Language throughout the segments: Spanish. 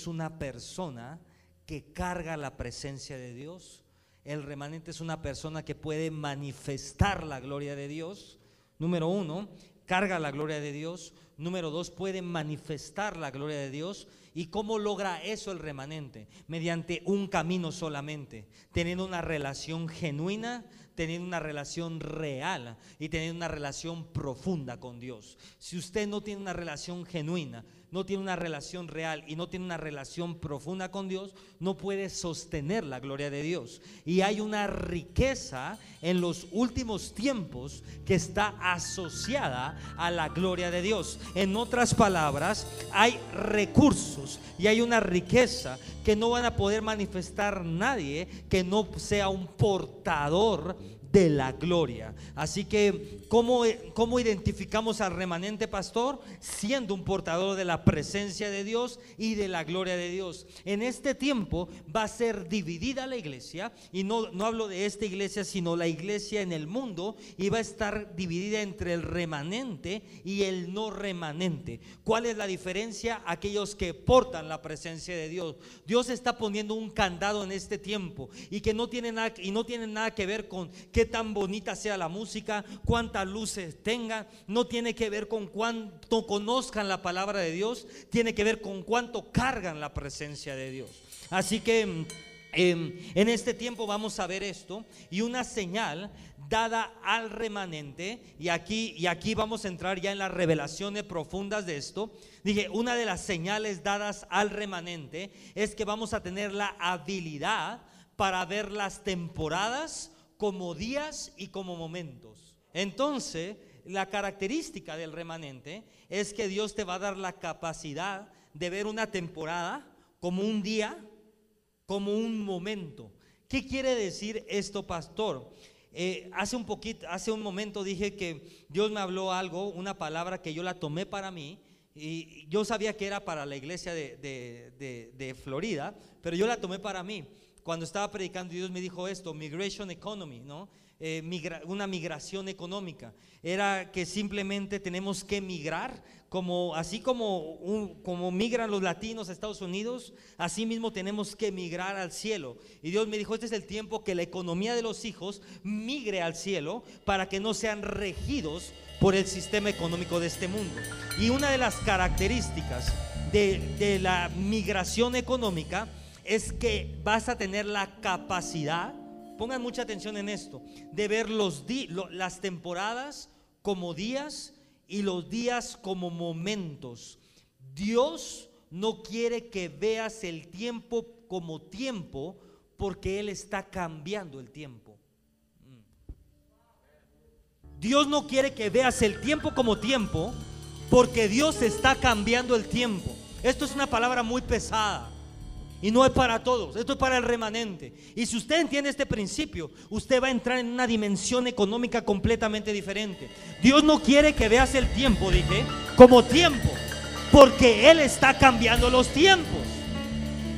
es una persona que carga la presencia de Dios. El remanente es una persona que puede manifestar la gloria de Dios. Número uno, carga la gloria de Dios. Número dos, puede manifestar la gloria de Dios. ¿Y cómo logra eso el remanente? Mediante un camino solamente, teniendo una relación genuina, teniendo una relación real y teniendo una relación profunda con Dios. Si usted no tiene una relación genuina, no tiene una relación real y no tiene una relación profunda con Dios, no puede sostener la gloria de Dios. Y hay una riqueza en los últimos tiempos que está asociada a la gloria de Dios. En otras palabras, hay recursos y hay una riqueza que no van a poder manifestar nadie que no sea un portador de la gloria. Así que, ¿cómo, ¿cómo, identificamos al remanente pastor? Siendo un portador de la presencia de Dios y de la gloria de Dios. En este tiempo va a ser dividida la iglesia, y no, no hablo de esta iglesia, sino la iglesia en el mundo, y va a estar dividida entre el remanente y el no remanente. ¿Cuál es la diferencia? Aquellos que portan la presencia de Dios. Dios está poniendo un candado en este tiempo y que no tiene nada, y no tiene nada que ver con que qué tan bonita sea la música, cuántas luces tenga, no tiene que ver con cuánto conozcan la palabra de Dios, tiene que ver con cuánto cargan la presencia de Dios. Así que em, en este tiempo vamos a ver esto y una señal dada al remanente y aquí y aquí vamos a entrar ya en las revelaciones profundas de esto. Dije, una de las señales dadas al remanente es que vamos a tener la habilidad para ver las temporadas como días y como momentos. Entonces, la característica del remanente es que Dios te va a dar la capacidad de ver una temporada como un día, como un momento. ¿Qué quiere decir esto, pastor? Eh, hace un poquito, hace un momento dije que Dios me habló algo, una palabra que yo la tomé para mí y yo sabía que era para la iglesia de, de Florida, pero yo la tomé para mí cuando estaba predicando, Dios me dijo esto, migration economy, ¿no? Eh, una migración económica. Era que simplemente tenemos que migrar, como, así como, como migran los latinos a Estados Unidos, así mismo tenemos que migrar al cielo. Y Dios me dijo, este es el tiempo que la economía de los hijos migre al cielo para que no sean regidos por el sistema económico de este mundo. Y una de las características de, de la migración económica es que vas a tener la capacidad, pongan mucha atención en esto, de ver los las temporadas como días y los días como momentos. Dios no quiere que veas el tiempo como tiempo porque Él está cambiando el tiempo. Dios no quiere que veas el tiempo como tiempo porque Dios está cambiando el tiempo. Esto es una palabra muy pesada. Y no es para todos, esto es para el remanente. Y si usted entiende este principio, usted va a entrar en una dimensión económica completamente diferente. Dios no quiere que veas el tiempo, dije, como tiempo, porque Él está cambiando los tiempos.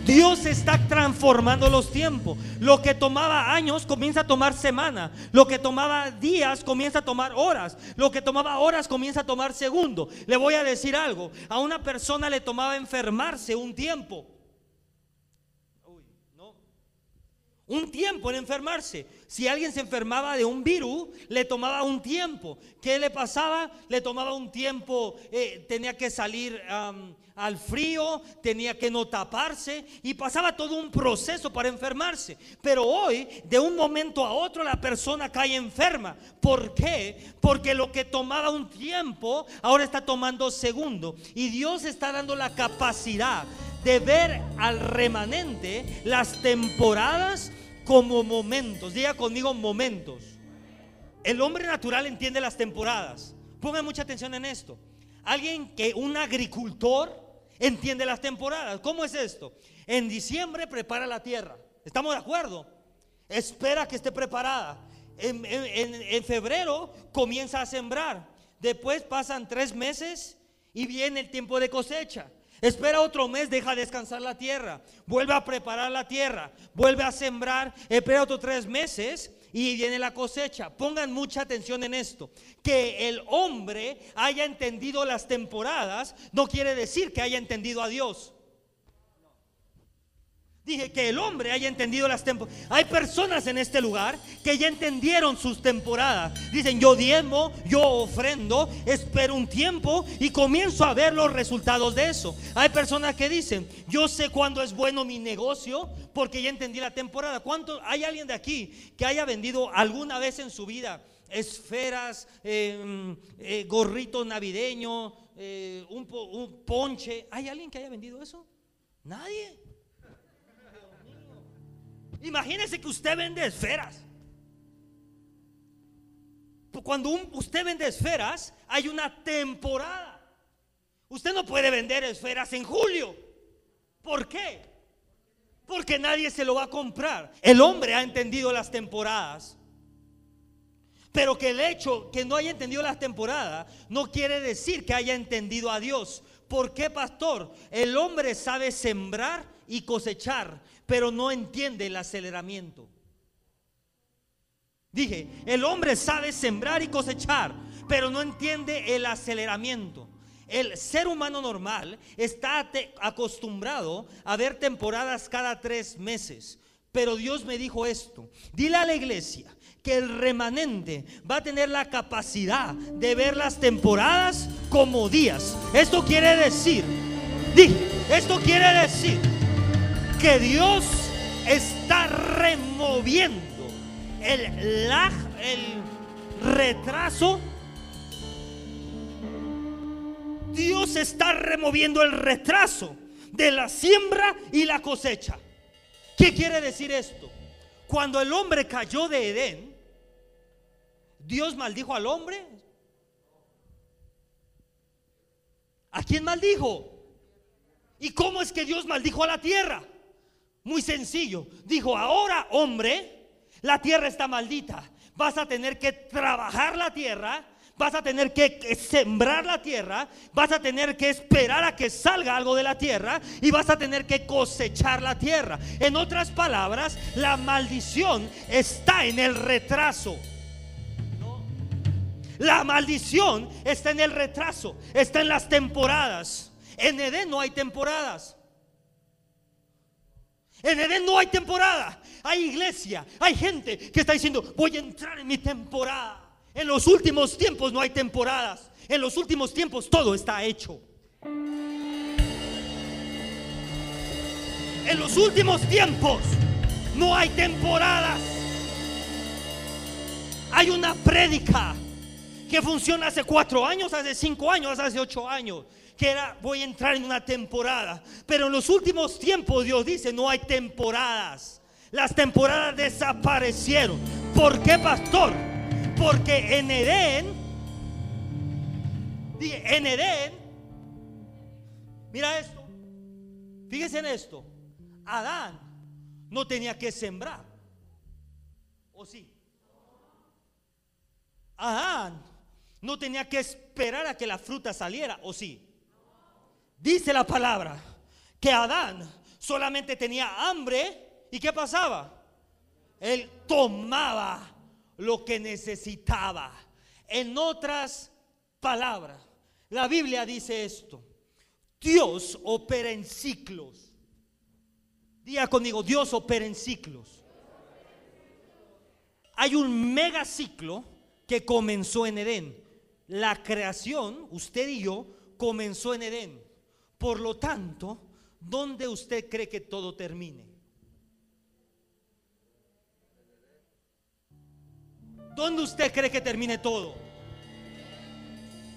Dios está transformando los tiempos. Lo que tomaba años comienza a tomar semana. Lo que tomaba días comienza a tomar horas. Lo que tomaba horas comienza a tomar segundo. Le voy a decir algo. A una persona le tomaba enfermarse un tiempo. Un tiempo en enfermarse. Si alguien se enfermaba de un virus, le tomaba un tiempo. ¿Qué le pasaba? Le tomaba un tiempo, eh, tenía que salir al frío, tenía que no taparse y pasaba todo un proceso para enfermarse. Pero hoy, de un momento a otro, la persona cae enferma. ¿Por qué? Porque lo que tomaba un tiempo, ahora está tomando segundo. Y Dios está dando la capacidad de ver al remanente las temporadas como momentos. Diga conmigo momentos. El hombre natural entiende las temporadas. Pongan mucha atención en esto. Alguien que un agricultor entiende las temporadas. ¿Cómo es esto? En diciembre prepara la tierra. ¿Estamos de acuerdo? Espera que esté preparada. En, en febrero comienza a sembrar. Después pasan tres meses y viene el tiempo de cosecha. Espera otro mes, deja descansar la tierra. Vuelve a preparar la tierra. Vuelve a sembrar. Espera otros tres meses y viene la cosecha. Pongan mucha atención en esto. Que el hombre haya entendido las temporadas no quiere decir que haya entendido a Dios. Dije que el hombre haya entendido las temporadas. Hay personas en este lugar que ya entendieron sus temporadas. Dicen, yo diezmo, yo ofrendo, espero un tiempo y comienzo a ver los resultados de eso. Hay personas que dicen, yo sé cuándo es bueno mi negocio porque ya entendí la temporada. ¿Cuánto hay alguien de aquí que haya vendido alguna vez en su vida esferas, eh, eh, gorrito navideño, eh, un ponche? ¿Hay alguien que haya vendido eso? Nadie. Imagínese que usted vende esferas. Cuando usted vende esferas, hay una temporada. Usted no puede vender esferas en julio. ¿Por qué? Porque nadie se lo va a comprar. El hombre ha entendido las temporadas. Pero que el hecho que no haya entendido las temporadas no quiere decir que haya entendido a Dios. ¿Por qué, pastor? El hombre sabe sembrar y cosechar, pero no entiende el aceleramiento. Dije, el hombre sabe sembrar y cosechar, pero no entiende el aceleramiento. El ser humano normal está acostumbrado a ver temporadas cada tres meses. Pero Dios me dijo esto. Dile a la iglesia que el remanente va a tener la capacidad de ver las temporadas como días. Esto quiere decir, dije, esto quiere decir que Dios está removiendo el retraso. Dios está removiendo el retraso de la siembra y la cosecha. ¿Qué quiere decir esto? Cuando el hombre cayó de Edén, Dios maldijo al hombre. ¿A quién maldijo? ¿Y cómo es que Dios maldijo a la tierra? Muy sencillo. Dijo, ahora hombre, la tierra está maldita. Vas a tener que trabajar la tierra. Vas a tener que sembrar la tierra, vas a tener que esperar a que salga algo de la tierra y vas a tener que cosechar la tierra. En otras palabras, la maldición está en el retraso. La maldición está en el retraso, está en las temporadas. En Edén no hay temporadas. En Edén no hay temporada. Hay iglesia, hay gente que está diciendo, voy a entrar en mi temporada. En los últimos tiempos no hay temporadas. En los últimos tiempos todo está hecho. En los últimos tiempos no hay temporadas. Hay una prédica que funciona hace cuatro años, hace cinco años, hace ocho años que era voy a entrar en una temporada. Pero en los últimos tiempos Dios dice, no hay temporadas. Las temporadas desaparecieron. ¿Por qué, pastor? Porque en Edén, en Edén, mira esto, fíjese en esto, Adán no tenía que sembrar. ¿O sí? Adán no tenía que esperar a que la fruta saliera, ¿o sí? Dice la palabra que Adán solamente tenía hambre y ¿qué pasaba? Él tomaba lo que necesitaba. En otras palabras, la Biblia dice esto. Dios opera en ciclos. Diga conmigo, Dios opera en ciclos. Hay un mega ciclo que comenzó en Edén. La creación, usted y yo, comenzó en Edén. Por lo tanto, ¿dónde usted cree que todo termine? ¿Dónde usted cree que termine todo?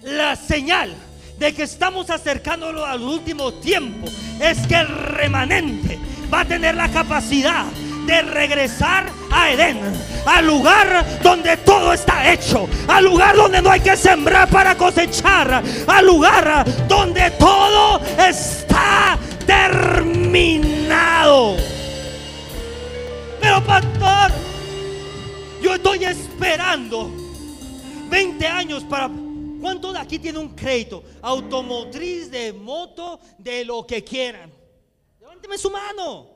La señal de que estamos acercándonos al último tiempo es que el remanente va a tener la capacidad de regresar a Edén, al lugar donde todo está hecho, al lugar donde no hay que sembrar para cosechar, al lugar donde todo está terminado. Pero pastor, yo estoy esperando 20 años para... ¿Cuánto de aquí tiene un crédito? Automotriz, de moto, de lo que quieran. Levánteme su mano.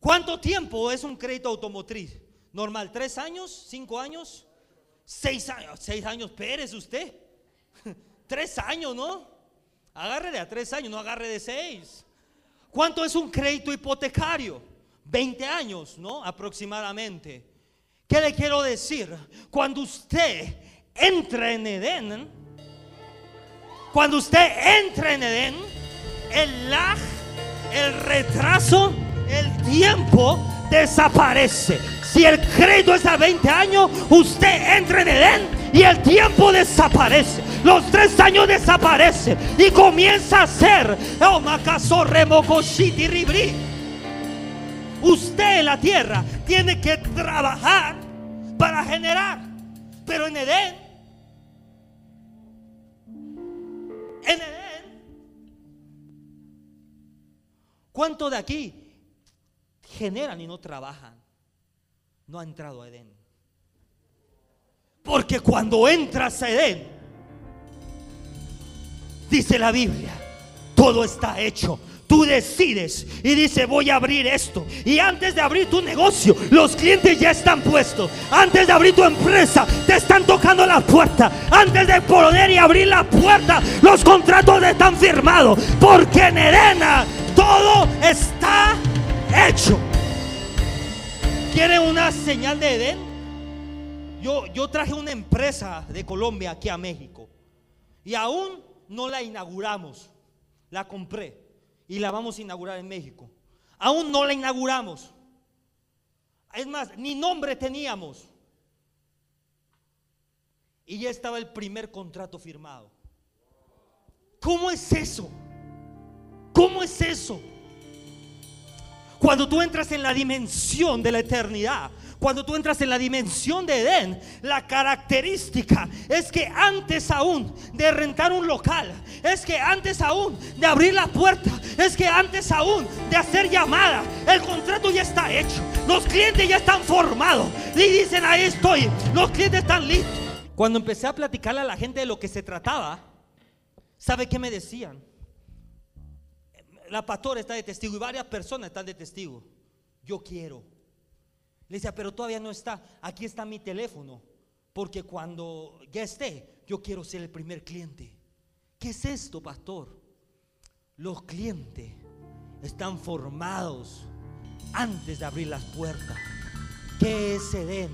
¿Cuánto tiempo es un crédito automotriz? Normal, ¿tres años? ¿Cinco años? ¿Seis años? ¿Seis años? Pérez usted. Tres años, ¿no? Agarre de a tres años, no agarre de seis. ¿Cuánto es un crédito hipotecario? 20 años, ¿no? Aproximadamente. ¿Qué le quiero decir? Cuando usted entra en Edén, cuando usted entra en Edén, el lag, el retraso, el tiempo desaparece. Si el crédito es a 20 años, usted entra en Edén y el tiempo desaparece. Los tres años desaparecen y comienza a ser. Oh, Usted en la tierra tiene que trabajar para generar. Pero en Edén, en Edén, ¿cuántos de aquí generan y no trabajan? No ha entrado a Edén. Porque cuando entras a Edén, dice la Biblia, todo está hecho Tú decides y dice voy a abrir esto. Y antes de abrir tu negocio, los clientes ya están puestos. Antes de abrir tu empresa, te están tocando la puerta. Antes de poder y abrir la puerta, los contratos están firmados. Porque en Edena todo está hecho. ¿Quieren una señal de Edén? Yo, yo traje una empresa de Colombia aquí a México. Y aún no la inauguramos. La compré y la vamos a inaugurar en México. Aún no la inauguramos. Es más, ni nombre teníamos. Y ya estaba el primer contrato firmado. ¿Cómo es eso? ¿Cómo es eso? Cuando tú entras en la dimensión de la eternidad, cuando tú entras en la dimensión de Edén, la característica es que antes aún de rentar un local, es que antes aún de abrir la puerta, es que antes aún de hacer llamada, el contrato ya está hecho. Los clientes ya están formados y dicen, ahí estoy, los clientes están listos. Cuando empecé a platicarle a la gente de lo que se trataba, ¿sabe qué me decían? La pastora está de testigo y varias personas están de testigo. Yo quiero. Le decía, pero todavía no está. Aquí está mi teléfono. Porque cuando ya esté, yo quiero ser el primer cliente. ¿Qué es esto, pastor? Los clientes están formados antes de abrir las puertas. ¿Qué es Edén?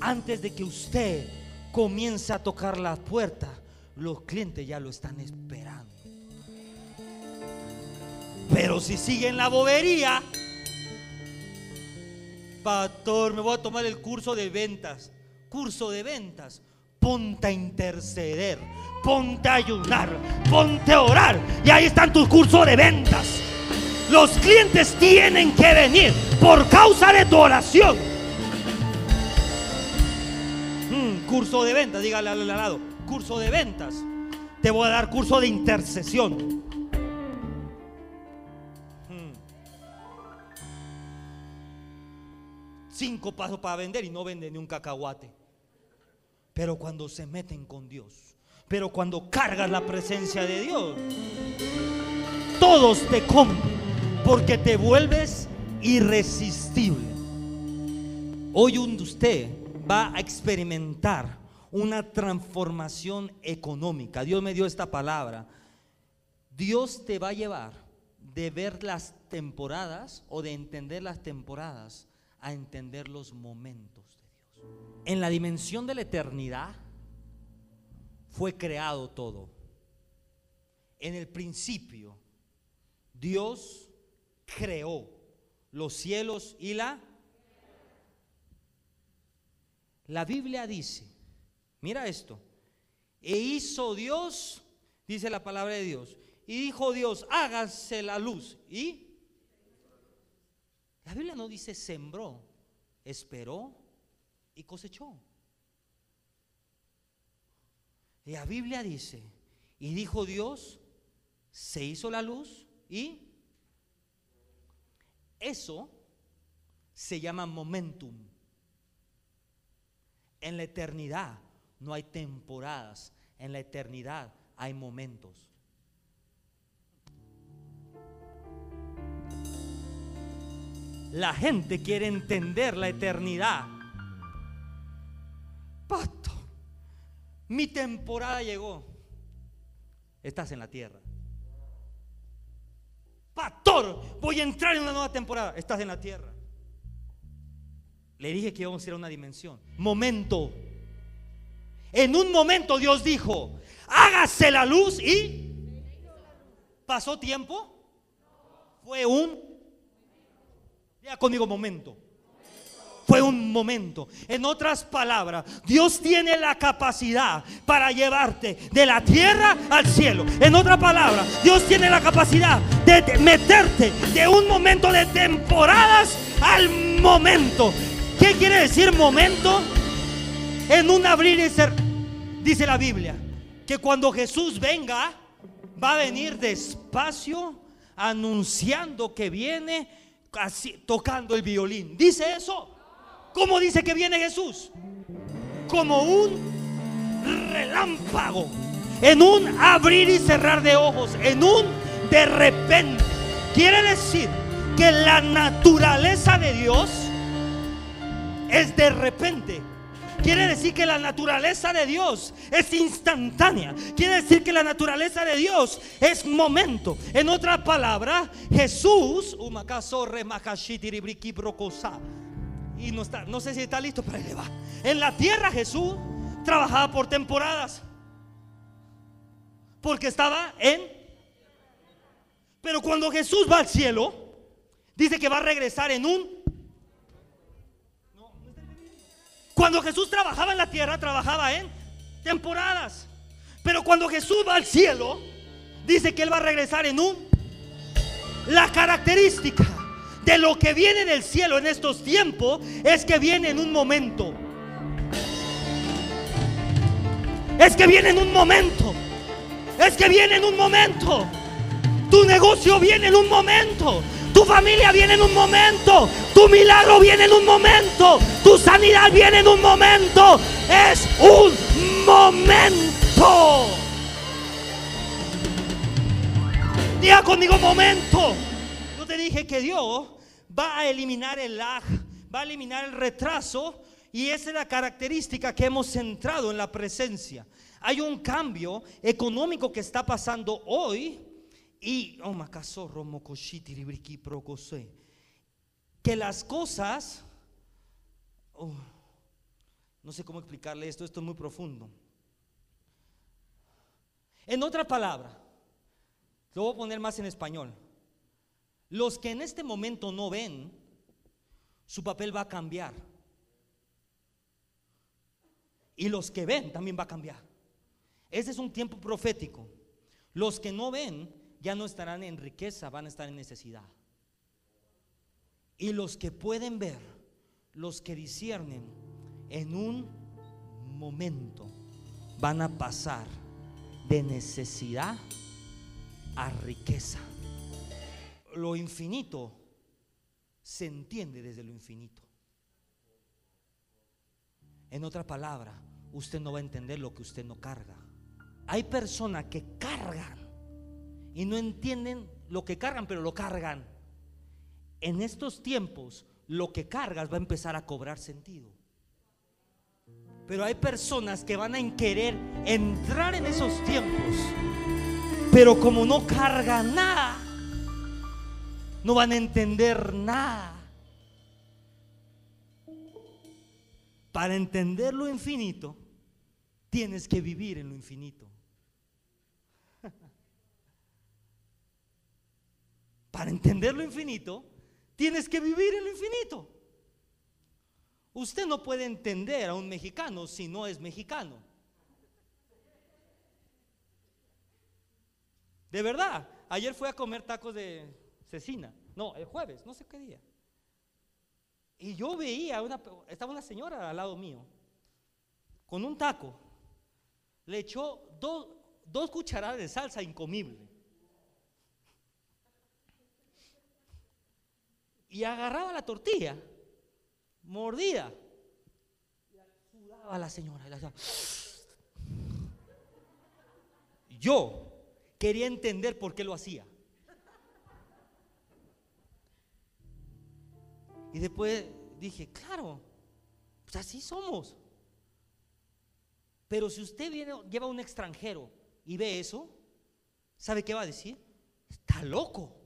Antes de que usted comience a tocar las puertas, los clientes ya lo están esperando. Pero si siguen la bobería, Pastor, me voy a tomar el curso de ventas. Curso de ventas. Ponte a interceder, ponte a ayunar, ponte a orar. Y ahí están tus cursos de ventas. Los clientes tienen que venir por causa de tu oración. Mm, curso de ventas, dígale al lado. Curso de ventas. Te voy a dar curso de intercesión. Cinco pasos para vender y no vende ni un cacahuate. Pero cuando se meten con Dios, pero cuando cargas la presencia de Dios, todos te compran porque te vuelves irresistible. Hoy usted va a experimentar una transformación económica. Dios me dio esta palabra. Dios te va a llevar de ver las temporadas o de entender las temporadas a entender los momentos de Dios. En la dimensión de la eternidad fue creado todo. En el principio, Dios creó los cielos y la... La Biblia dice, mira esto, e hizo Dios, dice la palabra de Dios, y dijo Dios, hágase la luz. ¿Y? La Biblia no dice sembró, esperó y cosechó. La Biblia dice, y dijo Dios, se hizo la luz y eso se llama momentum. En la eternidad no hay temporadas, en la eternidad hay momentos. La gente quiere entender la eternidad. Pasto, mi temporada llegó. Estás en la tierra. pastor, voy a entrar en una nueva temporada. Estás en la tierra. Le dije que íbamos a ir a una dimensión. Momento. En un momento Dios dijo, hágase la luz y pasó tiempo. Fue un, ya conmigo, momento. Fue un momento. En otras palabras, Dios tiene la capacidad para llevarte de la tierra al cielo. En otras palabras, Dios tiene la capacidad de meterte de un momento de temporadas al momento. ¿Qué quiere decir momento? En un abrir y cerrar, dice la Biblia, que cuando Jesús venga, va a venir despacio anunciando que viene así, tocando el violín. ¿Dice eso? ¿Cómo dice que viene Jesús? Como un relámpago, en un abrir y cerrar de ojos, en un de repente. Quiere decir que la naturaleza de Dios es de repente. Quiere decir que la naturaleza de Dios es instantánea. Quiere decir que la naturaleza de Dios es momento. En otra palabra, Jesús, y no está, no sé si está listo, pero ahí va. En la tierra Jesús trabajaba por temporadas. Porque estaba en Pero cuando Jesús va al cielo, dice que va a regresar en un Cuando Jesús trabajaba en la tierra, trabajaba en temporadas. Pero cuando Jesús va al cielo, dice que Él va a regresar en un... La característica de lo que viene del cielo en estos tiempos es que viene en un momento. Es que viene en un momento. Es que viene en un momento. Tu negocio viene en un momento. Tu familia viene en un momento. Tu milagro viene en un momento. Tu sanidad viene en un momento. Es un momento. Diga conmigo momento. Yo te dije que Dios va a eliminar el lag, va a eliminar el retraso. Y esa es la característica que hemos centrado en la presencia. Hay un cambio económico que está pasando hoy y oh, que las cosas, oh, no sé cómo explicarle esto, esto es muy profundo. En otra palabra, lo voy a poner más en español. Los que en este momento no ven, su papel va a cambiar. Y los que ven también va a cambiar. Ese es un tiempo profético. Los que no ven ya no estarán en riqueza, van a estar en necesidad. Y los que pueden ver, los que disciernen, en un momento van a pasar de necesidad a riqueza. Lo infinito se entiende desde lo infinito. En otra palabra, usted no va a entender lo que usted no carga. Hay personas que cargan y no entienden lo que cargan, pero lo cargan. En estos tiempos, lo que cargas va a empezar a cobrar sentido. Pero hay personas que van a querer entrar en esos tiempos, pero como no cargan nada, no van a entender nada. Para entender lo infinito, tienes que vivir en lo infinito. Para entender lo infinito, tienes que vivir en lo infinito. Usted no puede entender a un mexicano si no es mexicano. De verdad, ayer fui a comer tacos de cecina. No, el jueves, no sé qué día. Y yo veía, una, estaba una señora al lado mío, con un taco. Le echó dos, dos cucharadas de salsa incomible. Y agarraba la tortilla, mordida, y sudaba a la señora. Yo quería entender por qué lo hacía. Y después dije, claro, pues así somos. Pero si usted viene, lleva a un extranjero y ve eso, ¿sabe qué va a decir? Está loco.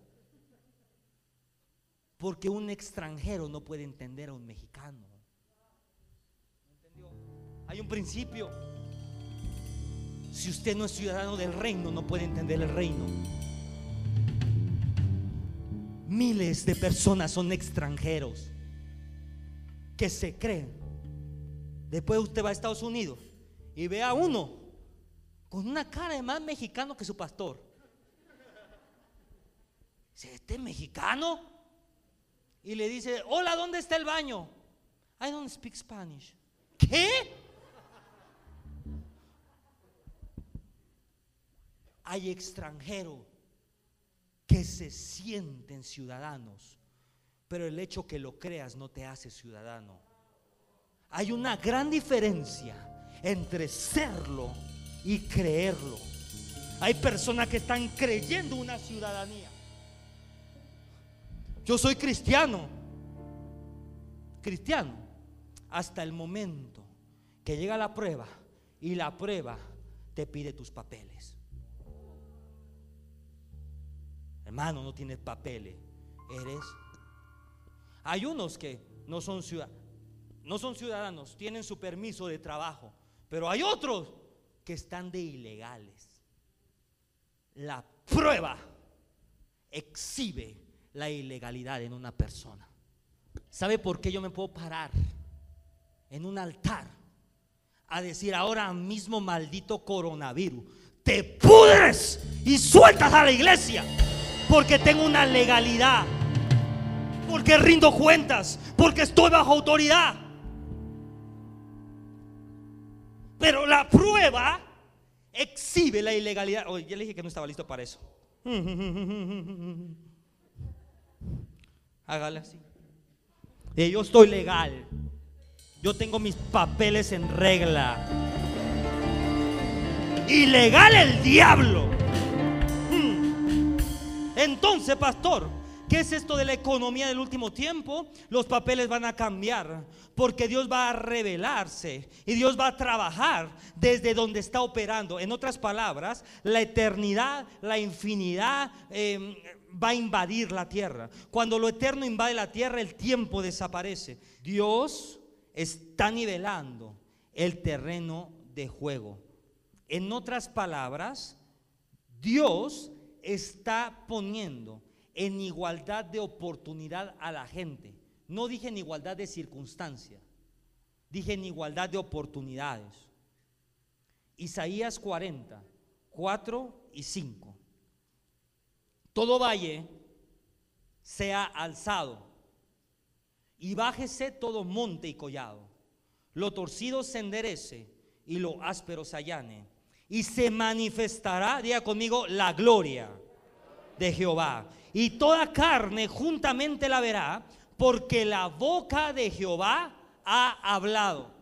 Porque un extranjero no puede entender a un mexicano. Hay un principio. Si usted no es ciudadano del reino, no puede entender el reino. Miles de personas son extranjeros que se creen. Después usted va a Estados Unidos y ve a uno con una cara de más mexicano que su pastor. ¿este es mexicano? Y le dice, hola, ¿dónde está el baño? I don't speak Spanish. ¿Qué? Hay extranjeros que se sienten ciudadanos, pero el hecho que lo creas no te hace ciudadano. Hay una gran diferencia entre serlo y creerlo. Hay personas que están creyendo una ciudadanía. Yo soy cristiano, cristiano, hasta el momento que llega la prueba y la prueba te pide tus papeles. Hermano, no tienes papeles. Eres. Hay unos que no son ciudadanos, no son ciudadanos, tienen su permiso de trabajo, pero hay otros que están de ilegales. La prueba exhibe la ilegalidad en una persona. ¿Sabe por qué yo me puedo parar en un altar a decir ahora mismo maldito coronavirus? Te pudres y sueltas a la iglesia porque tengo una legalidad, porque rindo cuentas, porque estoy bajo autoridad. Pero la prueba exhibe la ilegalidad. Oye, ya le dije que no estaba listo para eso. Hágale así. Yo estoy legal. Yo tengo mis papeles en regla. Ilegal el diablo. Entonces, pastor, ¿qué es esto de la economía del último tiempo? Los papeles van a cambiar porque Dios va a revelarse y Dios va a trabajar desde donde está operando. En otras palabras, la eternidad, la infinidad em, va a invadir la tierra. Cuando lo eterno invade la tierra, el tiempo desaparece. Dios está nivelando el terreno de juego. En otras palabras, Dios está poniendo en igualdad de oportunidad a la gente. No dije en igualdad de circunstancia, dije en igualdad de oportunidades. Isaías 40, 4 y 5. Todo valle sea alzado y bájese todo monte y collado. Lo torcido se enderece y lo áspero se allane y se manifestará, diga conmigo, la gloria de Jehová. Y toda carne juntamente la verá, porque la boca de Jehová ha hablado.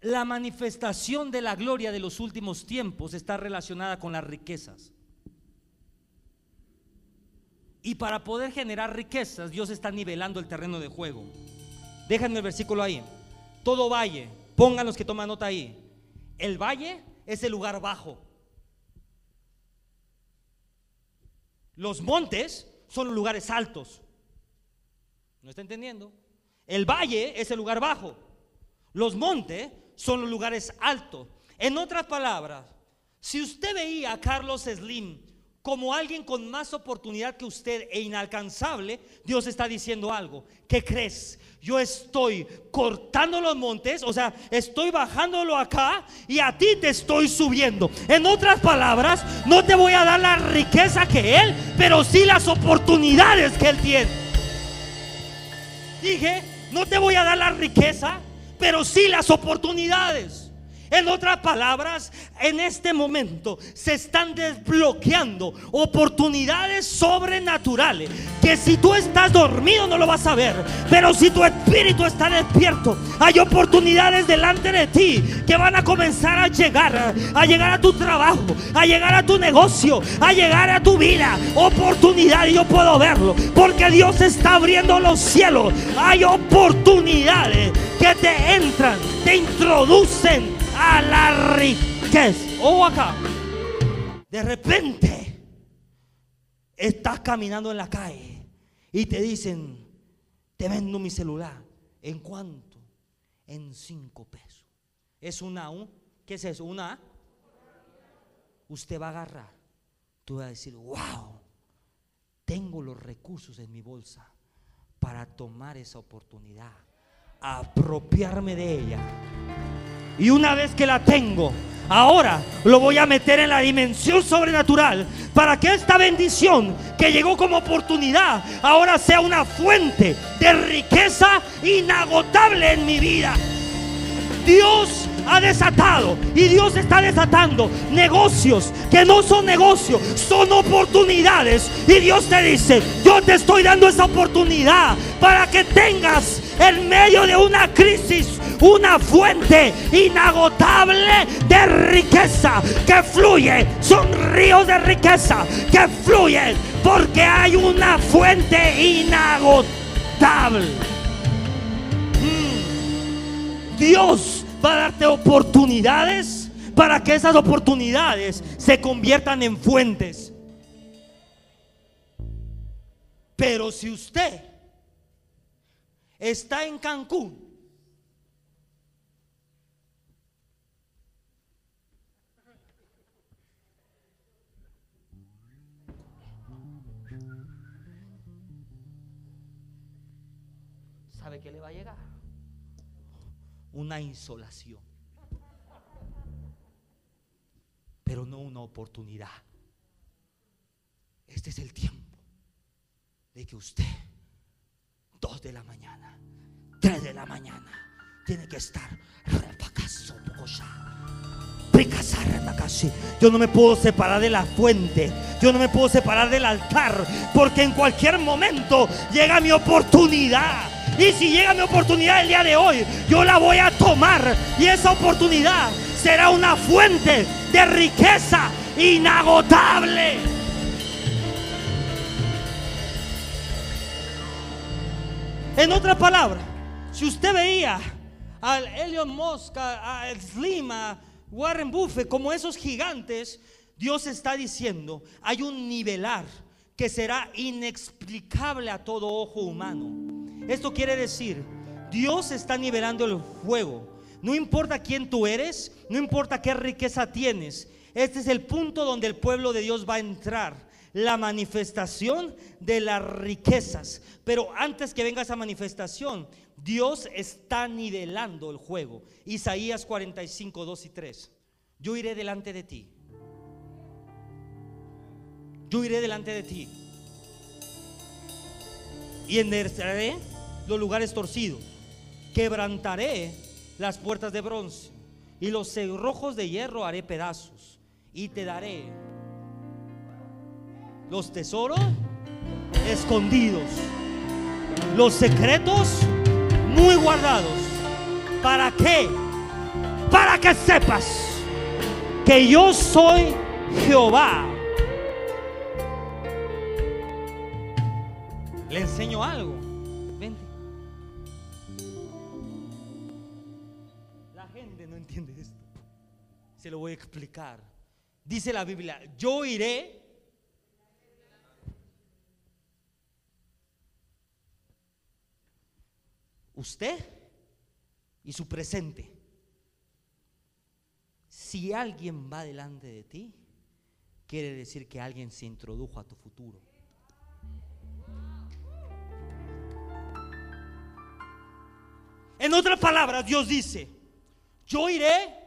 La manifestación de la gloria de los últimos tiempos está relacionada con las riquezas. Y para poder generar riquezas, Dios está nivelando el terreno de juego. Déjenme el versículo ahí todo valle, pongan los que toman nota ahí. El valle es el lugar bajo. Los montes son lugares altos. ¿No está entendiendo? El valle es el lugar bajo. Los montes son los lugares altos. En otras palabras, si usted veía a Carlos Slim como alguien con más oportunidad que usted e inalcanzable, Dios está diciendo algo. ¿Qué crees? yo estoy cortando los montes, o sea, estoy bajándolo acá y a ti te estoy subiendo. En otras palabras, no te voy a dar la riqueza que Él, pero sí las oportunidades que Él tiene. Dije, no te voy a dar la riqueza, pero sí las oportunidades. En otras palabras, en este momento se están desbloqueando oportunidades sobrenaturales que si tú estás dormido no lo vas a ver, pero si tu espíritu está despierto, hay oportunidades delante de ti que van a comenzar a llegar, a llegar a tu trabajo, a llegar a tu negocio, a llegar a tu vida. Oportunidad yo puedo verlo, porque Dios está abriendo los cielos. Hay oportunidades que te entran, te introducen a la riqueza. O oh, acá. De repente estás caminando en la calle y te dicen, te vendo mi celular. ¿En cuánto? En cinco pesos. Es una U. ¿Qué es eso? Una. Usted va a agarrar. Tú vas a decir, wow, tengo los recursos en mi bolsa para tomar esa oportunidad, apropiarme de ella. Y una vez que la tengo, ahora lo voy a meter en la dimensión sobrenatural para que esta bendición que llegó como oportunidad ahora sea una fuente de riqueza inagotable en mi vida. Dios ha desatado y Dios está desatando negocios que no son negocios, son oportunidades. Y Dios te dice, yo te estoy dando esa oportunidad para que tengas en medio de una crisis una fuente inagotable de riqueza que fluye. Son ríos de riqueza que fluyen porque hay una fuente inagotable. Mm. Dios va a darte oportunidades para que esas oportunidades se conviertan en fuentes. Pero si usted está en Cancún, ¿sabe qué le va a llegar? Una insolación. Pero no una oportunidad. Este es el tiempo de que usted, dos de la mañana, tres de la mañana, tiene que estar yo no me puedo separar de la fuente. Yo no me puedo separar del altar. Porque en cualquier momento llega mi oportunidad. Y si llega mi oportunidad el día de hoy, yo la voy a tomar. Y esa oportunidad será una fuente de riqueza inagotable. En otra palabra, si usted veía al Elon Musk, a, Slim, a Warren Buffett, como esos gigantes, Dios está diciendo, hay un nivelar que será inexplicable a todo ojo humano. Esto quiere decir, Dios está nivelando el fuego. No importa quién tú eres, no importa qué riqueza tienes. Este es el punto donde el pueblo de Dios va a entrar. La manifestación de las riquezas. Pero antes que venga esa manifestación, Dios está nivelando el juego. Isaías 45, 2 y 3. Yo iré delante de ti. Yo iré delante de ti. Y enderezaré los lugares torcidos. Quebrantaré las puertas de bronce. Y los cerrojos de hierro haré pedazos. Y te daré los tesoros escondidos. Los secretos muy guardados. ¿Para qué? Para que sepas que yo soy Jehová. Le enseño algo. Se lo voy a explicar. Dice la Biblia, yo iré usted y su presente. Si alguien va delante de ti, quiere decir que alguien se introdujo a tu futuro. En otras palabras, Dios dice, yo iré,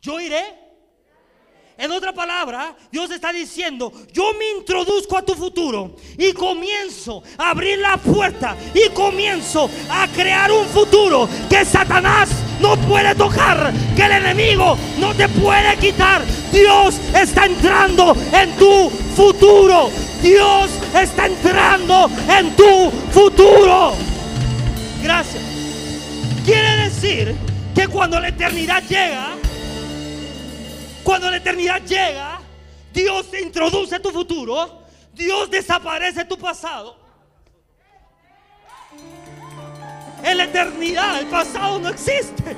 yo iré en otra palabra, Dios está diciendo, yo me introduzco a tu futuro y comienzo a abrir la puerta y comienzo a crear un futuro que Satanás no puede tocar, que el enemigo no te puede quitar. Dios está entrando en tu futuro. Dios está entrando en tu futuro. Gracias. Quiere decir que cuando la eternidad llega, cuando la eternidad llega, Dios introduce tu futuro, Dios desaparece tu pasado. En la eternidad el pasado no existe.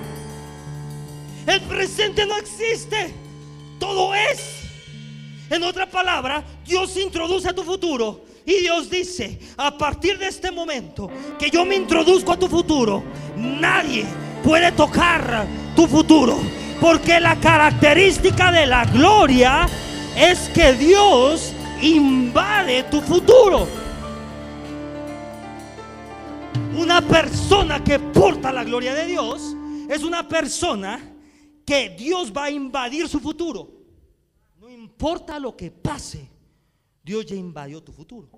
El presente no existe. Todo es. En otra palabra, Dios introduce a tu futuro y Dios dice, a partir de este momento que yo me introduzco a tu futuro, nadie puede tocar tu futuro. Porque la característica de la gloria es que Dios invade tu futuro. Una persona que porta la gloria de Dios es una persona que Dios va a invadir su futuro. No importa lo que pase, Dios ya invadió tu futuro.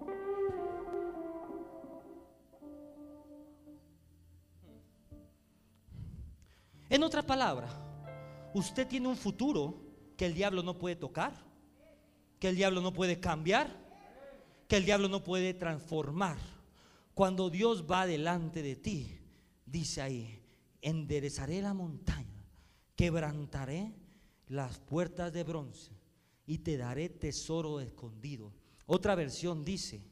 En otra palabra, usted tiene un futuro que el diablo no puede tocar, que el diablo no puede cambiar, que el diablo no puede transformar. Cuando Dios va delante de ti, dice ahí, enderezaré la montaña, quebrantaré las puertas de bronce y te daré tesoro escondido. Otra versión dice,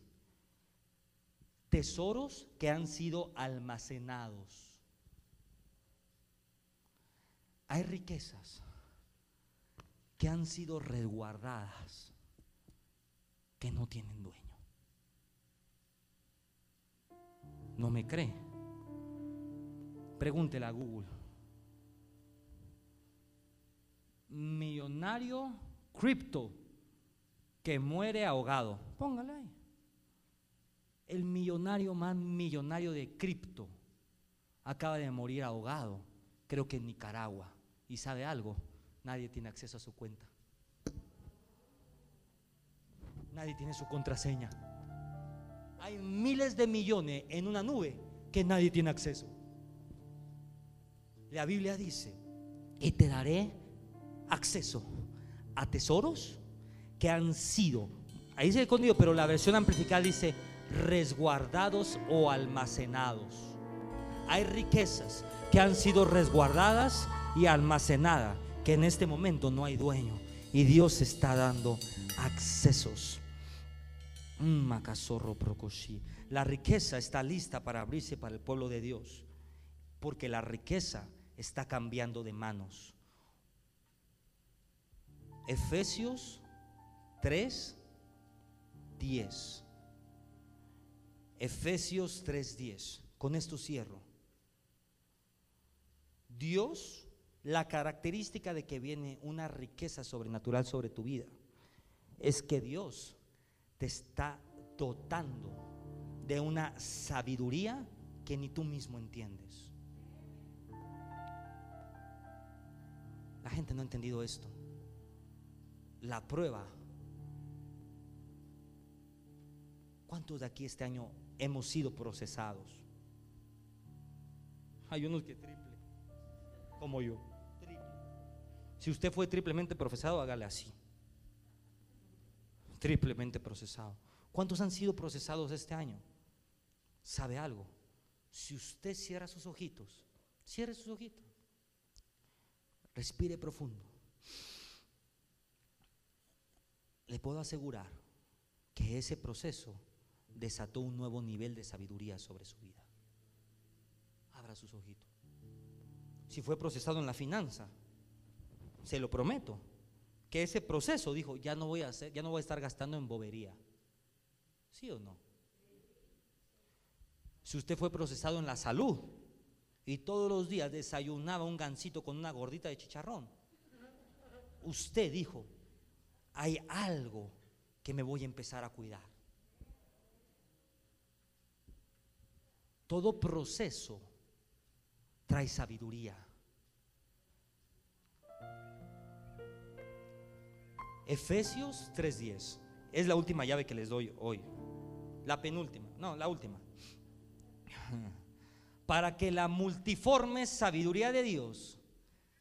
tesoros que han sido almacenados. Hay riquezas que han sido resguardadas, que no tienen dueño. ¿No me cree? Pregúntele a Google. Millonario cripto que muere ahogado. Póngale ahí. El millonario más millonario de cripto acaba de morir ahogado, creo que en Nicaragua. ¿Y sabe algo? Nadie tiene acceso a su cuenta. Nadie tiene su contraseña. Hay miles de millones en una nube que nadie tiene acceso. La Biblia dice, y te daré acceso a tesoros que han sido, ahí dice escondido, pero la versión amplificada dice resguardados o almacenados. Hay riquezas que han sido resguardadas y almacenadas, que en este momento no hay dueño. Y Dios está dando accesos. Mm, la riqueza está lista para abrirse para el pueblo de Dios, porque la riqueza está cambiando de manos. Efesios 3, 10. Efesios 3, 10. Con esto cierro. Dios, la característica de que viene una riqueza sobrenatural sobre tu vida, es que Dios te está dotando de una sabiduría que ni tú mismo entiendes. La gente no ha entendido esto la prueba. ¿Cuántos de aquí este año hemos sido procesados? Hay unos que triple, como yo. Si usted fue triplemente procesado, hágale así. Triplemente procesado. ¿Cuántos han sido procesados este año? ¿Sabe algo? Si usted cierra sus ojitos, cierre sus ojitos. Respire profundo. le puedo asegurar que ese proceso desató un nuevo nivel de sabiduría sobre su vida. Abra sus ojitos. Si fue procesado en la finanza, se lo prometo, que ese proceso dijo, ya no voy a hacer, ya no voy a estar gastando en bobería. ¿Sí o no? Si usted fue procesado en la salud y todos los días desayunaba un gansito con una gordita de chicharrón, usted dijo, hay algo que me voy a empezar a cuidar. Todo proceso trae sabiduría. Efesios 3:10 es la última llave que les doy hoy. La penúltima, no, la última. Para que la multiforme sabiduría de Dios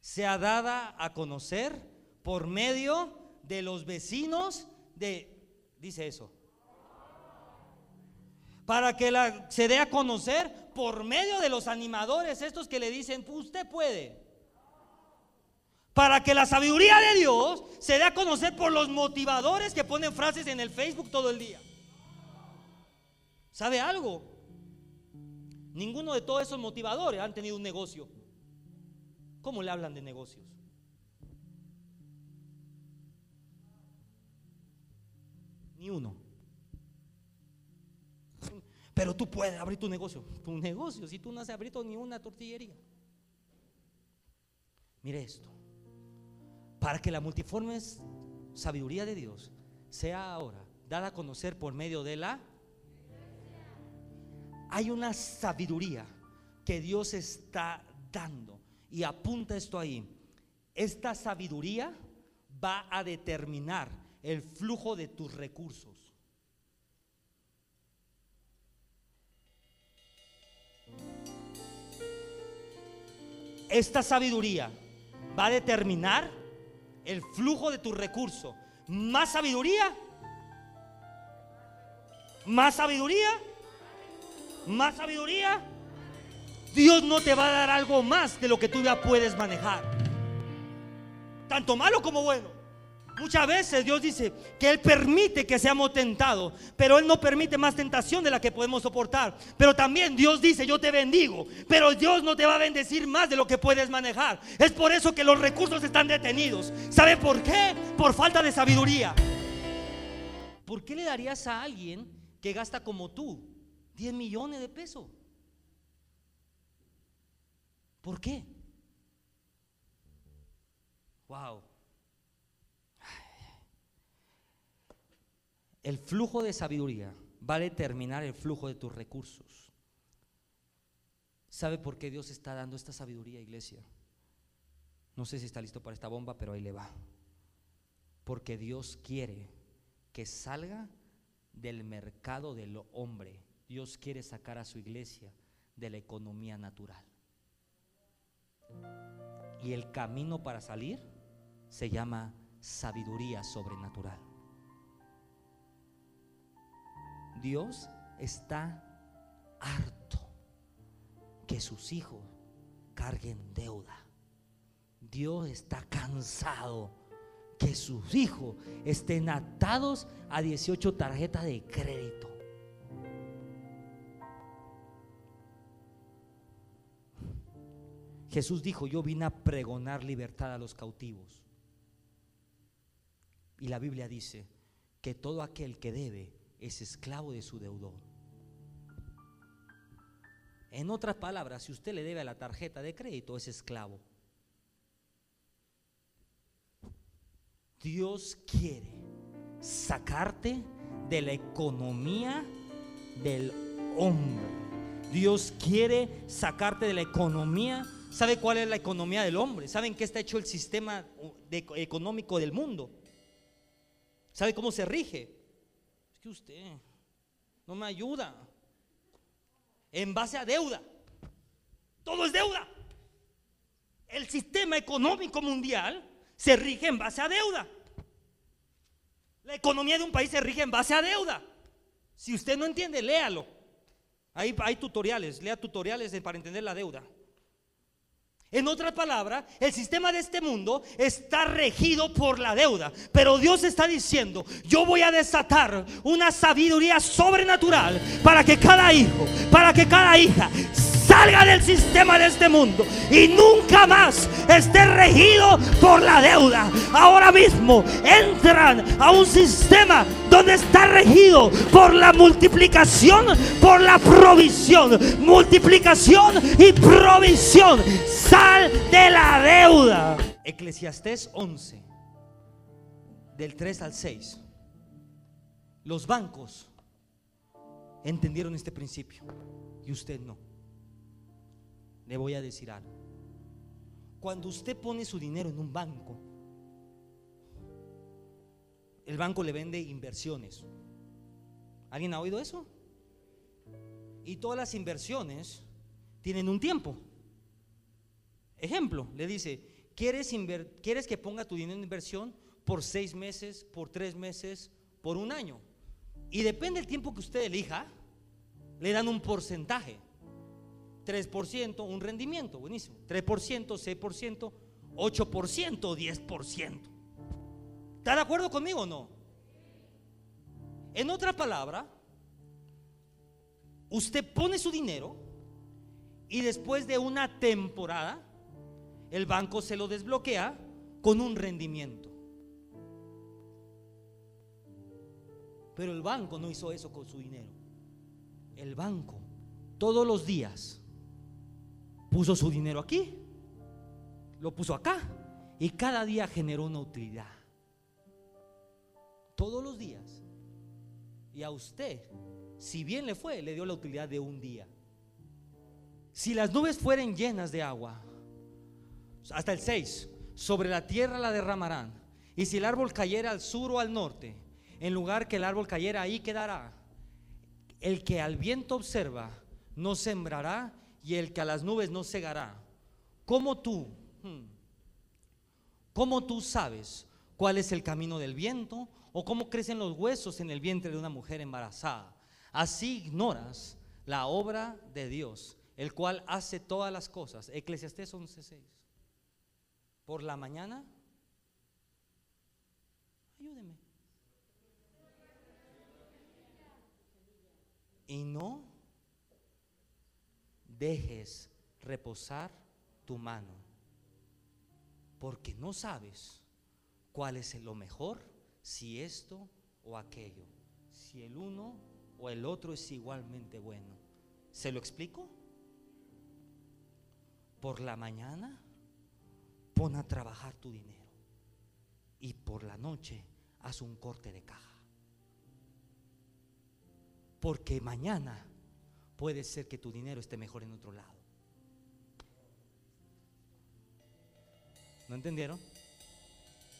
sea dada a conocer por medio de los vecinos de, dice eso, para que la, se dé a conocer por medio de los animadores, estos que le dicen, usted puede. Para que la sabiduría de Dios se dé a conocer por los motivadores que ponen frases en el Facebook todo el día. ¿Sabe algo? Ninguno de todos esos motivadores han tenido un negocio. ¿Cómo le hablan de negocios? Ni uno. Pero tú puedes abrir tu negocio. Tu negocio, si tú no has abierto ni una tortillería. Mire esto. Para que la multiforme sabiduría de Dios sea ahora dada a conocer por medio de la... Hay una sabiduría que Dios está dando. Y apunta esto ahí. Esta sabiduría va a determinar el flujo de tus recursos. Esta sabiduría va a determinar el flujo de tus recursos. Más sabiduría. Más sabiduría. Más sabiduría. Dios no te va a dar algo más de lo que tú ya puedes manejar. Tanto malo como bueno. Muchas veces Dios dice que Él permite que seamos tentados, pero Él no permite más tentación de la que podemos soportar. Pero también Dios dice, yo te bendigo, pero Dios no te va a bendecir más de lo que puedes manejar. Es por eso que los recursos están detenidos. ¿Sabe por qué? Por falta de sabiduría. ¿Por qué le darías a alguien que gasta como tú 10 millones de pesos? ¿Por qué? Wow. El flujo de sabiduría va a determinar el flujo de tus recursos. ¿Sabe por qué Dios está dando esta sabiduría, iglesia? No sé si está listo para esta bomba, pero ahí le va. Porque Dios quiere que salga del mercado del hombre. Dios quiere sacar a su iglesia de la economía natural. Y el camino para salir se llama sabiduría sobrenatural. Dios está harto que sus hijos carguen deuda. Dios está cansado que sus hijos estén atados a 18 tarjetas de crédito. Jesús dijo, yo vine a pregonar libertad a los cautivos. Y la Biblia dice que todo aquel que debe es esclavo de su deudor. En otras palabras, si usted le debe a la tarjeta de crédito, es esclavo. Dios quiere sacarte de la economía del hombre. Dios quiere sacarte de la economía. ¿Sabe cuál es la economía del hombre? ¿Saben qué está hecho el sistema económico del mundo? ¿Sabe cómo se rige? Que usted no me ayuda. En base a deuda. Todo es deuda. El sistema económico mundial se rige en base a deuda. La economía de un país se rige en base a deuda. Si usted no entiende, léalo. Ahí hay tutoriales, lea tutoriales para entender la deuda. En otra palabra, el sistema de este mundo está regido por la deuda. Pero Dios está diciendo, yo voy a desatar una sabiduría sobrenatural para que cada hijo, para que cada hija salga del sistema de este mundo y nunca más esté regido por la deuda. Ahora mismo entran a un sistema donde está regido por la multiplicación, por la provisión. Multiplicación y provisión. Sal de la deuda. Eclesiastés 11, del 3 al 6. Los bancos entendieron este principio y usted no le voy a decir algo. Cuando usted pone su dinero en un banco, el banco le vende inversiones. ¿Alguien ha oído eso? Y todas las inversiones tienen un tiempo. Ejemplo, le dice, ¿quieres, ¿quieres que ponga tu dinero en inversión por seis meses, por tres meses, por un año? Y depende del tiempo que usted elija, le dan un porcentaje. 3%, un rendimiento, buenísimo. 3%, 6%, 8%, 10%. ¿Está de acuerdo conmigo o no? En otra palabra, usted pone su dinero y después de una temporada, el banco se lo desbloquea con un rendimiento. Pero el banco no hizo eso con su dinero. El banco todos los días puso su dinero aquí, lo puso acá y cada día generó una utilidad. Todos los días. Y a usted, si bien le fue, le dio la utilidad de un día. Si las nubes fueren llenas de agua, hasta el 6, sobre la tierra la derramarán. Y si el árbol cayera al sur o al norte, en lugar que el árbol cayera, ahí quedará. El que al viento observa, no sembrará, y el que a las nubes no cegará. ¿Cómo tú? Hmm, ¿Cómo tú sabes cuál es el camino del viento o cómo crecen los huesos en el vientre de una mujer embarazada? Así ignoras la obra de Dios el cual hace todas las cosas. Eclesiastés 11:6. Por la mañana, ayúdeme. Y no dejes reposar tu mano, porque no sabes cuál es lo mejor, si esto o aquello, si el uno o el otro es igualmente bueno. ¿Se lo explico? Por la mañana pon a trabajar tu dinero y por la noche haz un corte de caja. Porque mañana puede ser que tu dinero esté mejor en otro lado. ¿No entendieron?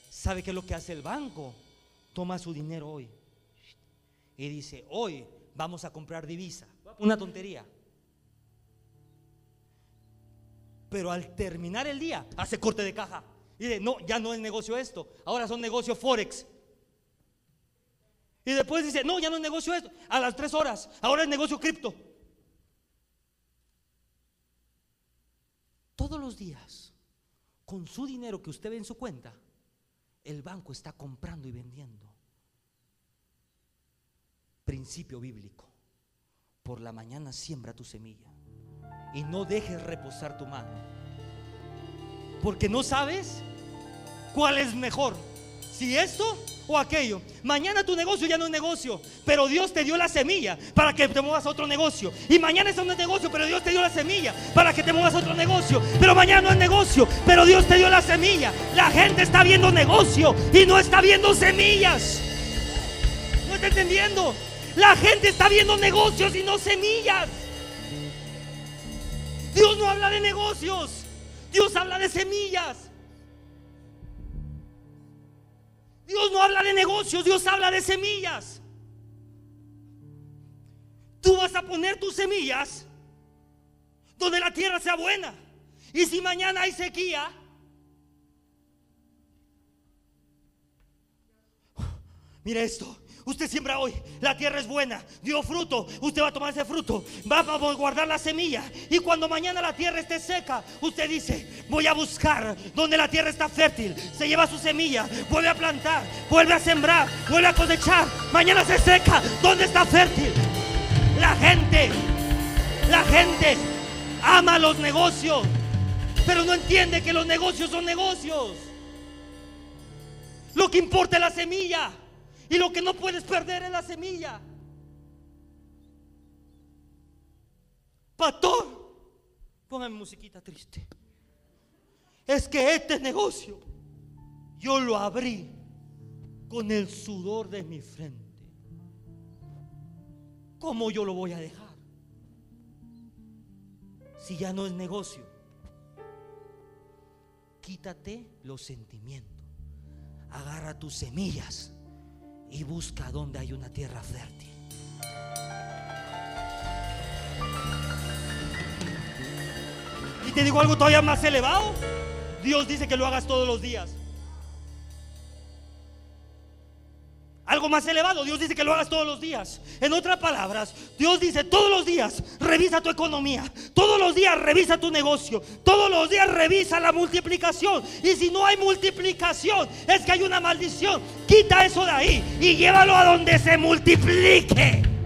¿Sabe qué es lo que hace el banco? Toma su dinero hoy y dice, hoy vamos a comprar divisa. Una tontería. Pero al terminar el día, hace corte de caja. Y dice, no, ya no es negocio esto, ahora son negocios Forex. Y después dice, no, ya no es negocio esto, a las tres horas, ahora es negocio cripto. Todos días, con su dinero que usted ve en su cuenta, el banco está comprando y vendiendo. Principio bíblico. Por la mañana siembra tu semilla y no dejes reposar tu mano. Porque no sabes cuál es mejor, si esto o aquello. Mañana tu negocio ya no es negocio, pero Dios te dio la semilla para que te muevas a otro negocio. Y mañana eso no es negocio, pero Dios te dio la semilla para que te muevas a otro negocio. Pero mañana no es negocio, pero Dios te dio la semilla. La gente está viendo negocio y no está viendo semillas. ¿No está entendiendo? La gente está viendo negocios y no semillas. Dios no habla de negocios. Dios habla de semillas. Dios no habla de negocios, Dios habla de semillas. Tú vas a poner tus semillas donde la tierra sea buena. Y si mañana hay sequía, mira esto, Usted siembra hoy, la tierra es buena, dio fruto, usted va a tomar ese fruto, va a guardar la semilla. Y cuando mañana la tierra esté seca, usted dice, voy a buscar donde la tierra está fértil. Se lleva su semilla, vuelve a plantar, vuelve a sembrar, vuelve a cosechar. Mañana se seca, ¿dónde está fértil? La gente, la gente ama los negocios, pero no entiende que los negocios son negocios. Lo que importa es la semilla. Y lo que no puedes perder es la semilla. Pastor, póngame musiquita triste. Es que este negocio yo lo abrí con el sudor de mi frente. ¿Cómo yo lo voy a dejar? Si ya no es negocio. Quítate los sentimientos. Agarra tus semillas y busca donde hay una tierra fértil. Y te digo algo todavía más elevado. Dios dice que lo hagas todos los días. Algo más elevado, Dios dice que lo hagas todos los días. En otras palabras, Dios dice todos los días, revisa tu economía. Todos los días revisa tu negocio. Todos los días revisa la multiplicación. Y si no hay multiplicación, es que hay una maldición. Quita eso de ahí y llévalo a donde se multiplique.